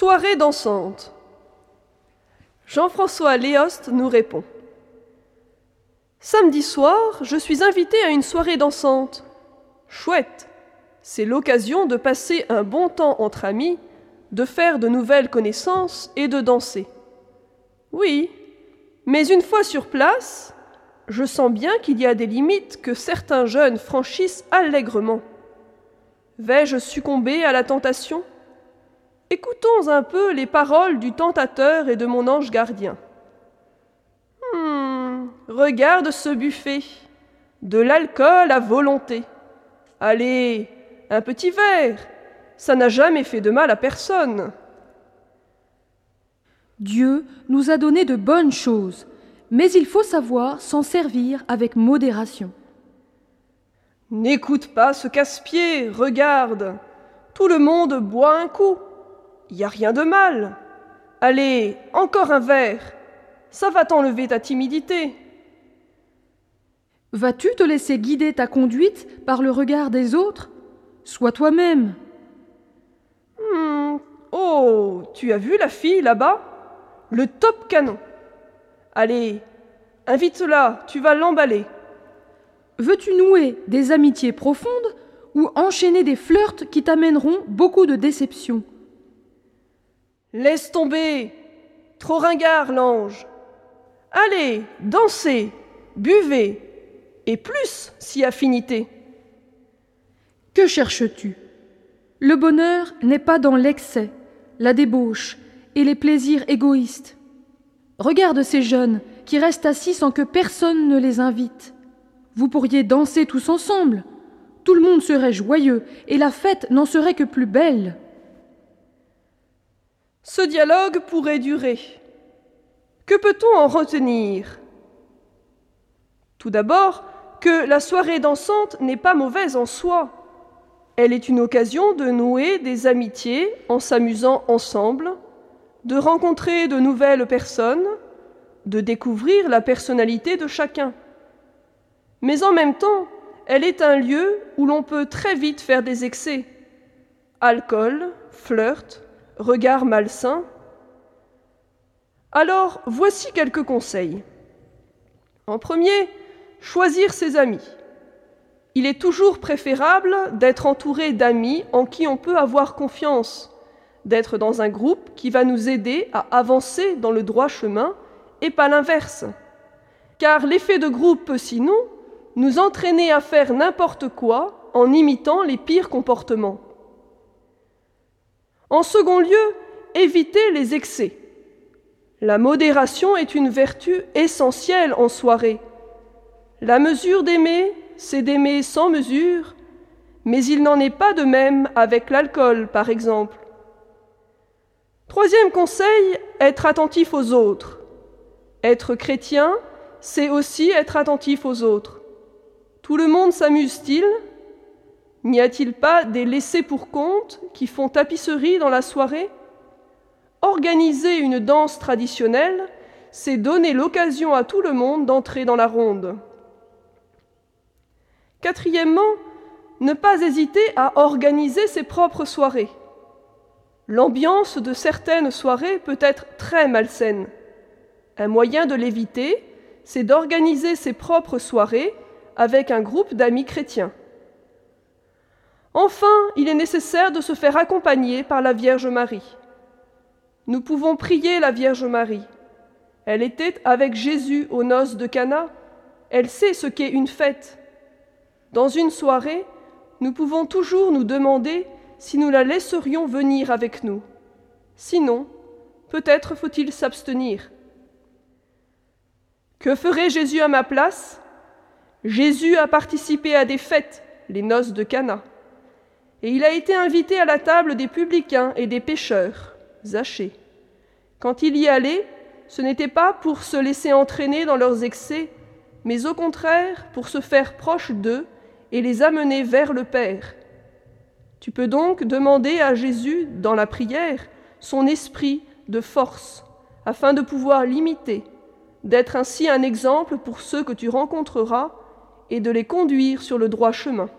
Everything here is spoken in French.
Soirée dansante. Jean-François Léost nous répond. Samedi soir, je suis invité à une soirée dansante. Chouette. C'est l'occasion de passer un bon temps entre amis, de faire de nouvelles connaissances et de danser. Oui, mais une fois sur place, je sens bien qu'il y a des limites que certains jeunes franchissent allègrement. Vais-je succomber à la tentation? Écoutons un peu les paroles du tentateur et de mon ange gardien. Hum, regarde ce buffet. De l'alcool à volonté. Allez, un petit verre. Ça n'a jamais fait de mal à personne. Dieu nous a donné de bonnes choses, mais il faut savoir s'en servir avec modération. N'écoute pas ce casse-pied, regarde. Tout le monde boit un coup. Il n'y a rien de mal. Allez, encore un verre. Ça va t'enlever ta timidité. Vas-tu te laisser guider ta conduite par le regard des autres? Sois toi-même. Hmm. Oh, tu as vu la fille là-bas? Le top canon. Allez, invite-la, tu vas l'emballer. Veux-tu nouer des amitiés profondes ou enchaîner des flirts qui t'amèneront beaucoup de déceptions? Laisse tomber Trop ringard, l'ange Allez, dansez, buvez, et plus si affinité. Que cherches-tu? Le bonheur n'est pas dans l'excès, la débauche et les plaisirs égoïstes. Regarde ces jeunes qui restent assis sans que personne ne les invite. Vous pourriez danser tous ensemble. Tout le monde serait joyeux et la fête n'en serait que plus belle. Ce dialogue pourrait durer. Que peut-on en retenir? Tout d'abord, que la soirée dansante n'est pas mauvaise en soi. Elle est une occasion de nouer des amitiés en s'amusant ensemble, de rencontrer de nouvelles personnes, de découvrir la personnalité de chacun. Mais en même temps, elle est un lieu où l'on peut très vite faire des excès. Alcool, flirt, regard malsain. Alors, voici quelques conseils. En premier, choisir ses amis. Il est toujours préférable d'être entouré d'amis en qui on peut avoir confiance, d'être dans un groupe qui va nous aider à avancer dans le droit chemin et pas l'inverse. Car l'effet de groupe peut sinon nous entraîner à faire n'importe quoi en imitant les pires comportements. En second lieu, éviter les excès. La modération est une vertu essentielle en soirée. La mesure d'aimer, c'est d'aimer sans mesure, mais il n'en est pas de même avec l'alcool, par exemple. Troisième conseil, être attentif aux autres. Être chrétien, c'est aussi être attentif aux autres. Tout le monde s'amuse-t-il? N'y a-t-il pas des laissés pour compte qui font tapisserie dans la soirée? Organiser une danse traditionnelle, c'est donner l'occasion à tout le monde d'entrer dans la ronde. Quatrièmement, ne pas hésiter à organiser ses propres soirées. L'ambiance de certaines soirées peut être très malsaine. Un moyen de l'éviter, c'est d'organiser ses propres soirées avec un groupe d'amis chrétiens. Enfin, il est nécessaire de se faire accompagner par la Vierge Marie. Nous pouvons prier la Vierge Marie. Elle était avec Jésus aux noces de Cana. Elle sait ce qu'est une fête. Dans une soirée, nous pouvons toujours nous demander si nous la laisserions venir avec nous. Sinon, peut-être faut-il s'abstenir. Que ferait Jésus à ma place? Jésus a participé à des fêtes, les noces de Cana et il a été invité à la table des publicains et des pécheurs, Zachée. Quand il y allait, ce n'était pas pour se laisser entraîner dans leurs excès, mais au contraire pour se faire proche d'eux et les amener vers le Père. Tu peux donc demander à Jésus, dans la prière, son esprit de force, afin de pouvoir l'imiter, d'être ainsi un exemple pour ceux que tu rencontreras et de les conduire sur le droit chemin.